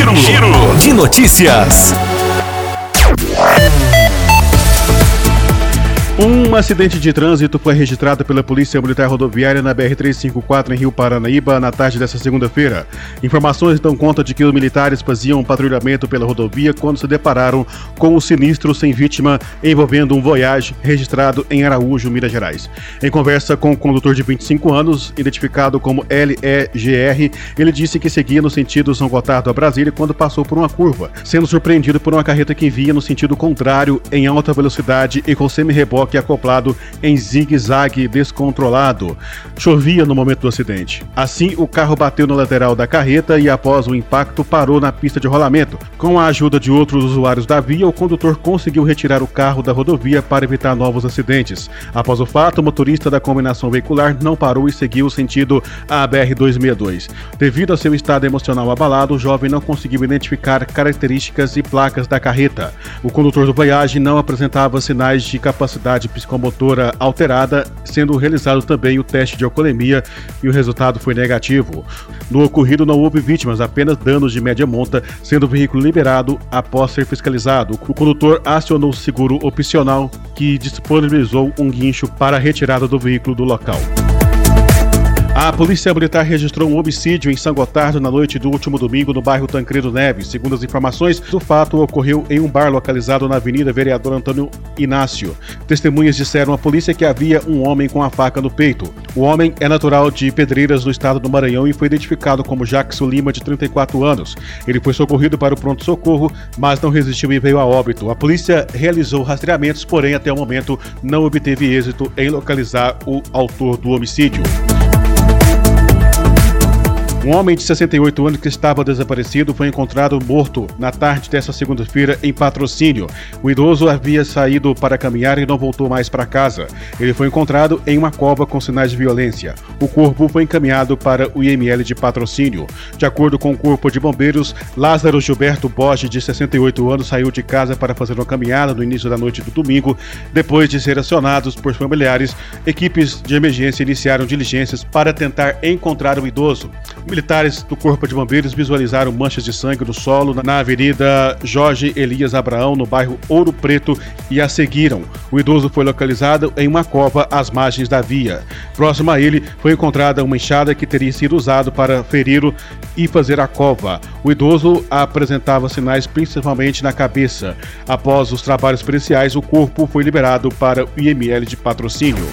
Giro, Giro de notícias. Um acidente de trânsito foi registrado pela Polícia Militar Rodoviária na BR-354 em Rio Paranaíba na tarde desta segunda-feira. Informações dão conta de que os militares faziam um patrulhamento pela rodovia quando se depararam com um sinistro sem vítima envolvendo um Voyage registrado em Araújo, Minas Gerais. Em conversa com o condutor de 25 anos, identificado como LEGR, ele disse que seguia no sentido São Gotardo a Brasília quando passou por uma curva, sendo surpreendido por uma carreta que vinha no sentido contrário em alta velocidade e com semi-reboque reboque acoplado em zigue-zague descontrolado. Chovia no momento do acidente. Assim, o carro bateu na lateral da carreta e, após o impacto, parou na pista de rolamento. Com a ajuda de outros usuários da via, o condutor conseguiu retirar o carro da rodovia para evitar novos acidentes. Após o fato, o motorista da combinação veicular não parou e seguiu sentido a BR-262. Devido a seu estado emocional abalado, o jovem não conseguiu identificar características e placas da carreta. O condutor do Voyage não apresentava sinais de capacidade capacidade psicomotora alterada, sendo realizado também o teste de alcoolemia e o resultado foi negativo. No ocorrido não houve vítimas, apenas danos de média monta, sendo o veículo liberado após ser fiscalizado. O condutor acionou o seguro opcional que disponibilizou um guincho para a retirada do veículo do local. A Polícia Militar registrou um homicídio em São Gotardo na noite do último domingo no bairro Tancredo Neves. Segundo as informações, o fato ocorreu em um bar localizado na Avenida Vereador Antônio Inácio. Testemunhas disseram à polícia que havia um homem com a faca no peito. O homem é natural de Pedreiras, no estado do Maranhão, e foi identificado como Jackson Lima, de 34 anos. Ele foi socorrido para o pronto-socorro, mas não resistiu e veio a óbito. A polícia realizou rastreamentos, porém, até o momento, não obteve êxito em localizar o autor do homicídio. Um homem de 68 anos que estava desaparecido foi encontrado morto na tarde desta segunda-feira em patrocínio. O idoso havia saído para caminhar e não voltou mais para casa. Ele foi encontrado em uma cova com sinais de violência. O corpo foi encaminhado para o IML de patrocínio. De acordo com o Corpo de Bombeiros, Lázaro Gilberto Borges, de 68 anos, saiu de casa para fazer uma caminhada no início da noite do domingo. Depois de ser acionados por familiares, equipes de emergência iniciaram diligências para tentar encontrar o idoso. Militares do Corpo de Bombeiros visualizaram manchas de sangue no solo na Avenida Jorge Elias Abraão, no bairro Ouro Preto, e a seguiram. O idoso foi localizado em uma cova às margens da via. Próximo a ele foi encontrada uma enxada que teria sido usado para feri-lo e fazer a cova. O idoso apresentava sinais principalmente na cabeça. Após os trabalhos periciais, o corpo foi liberado para o IML de patrocínio.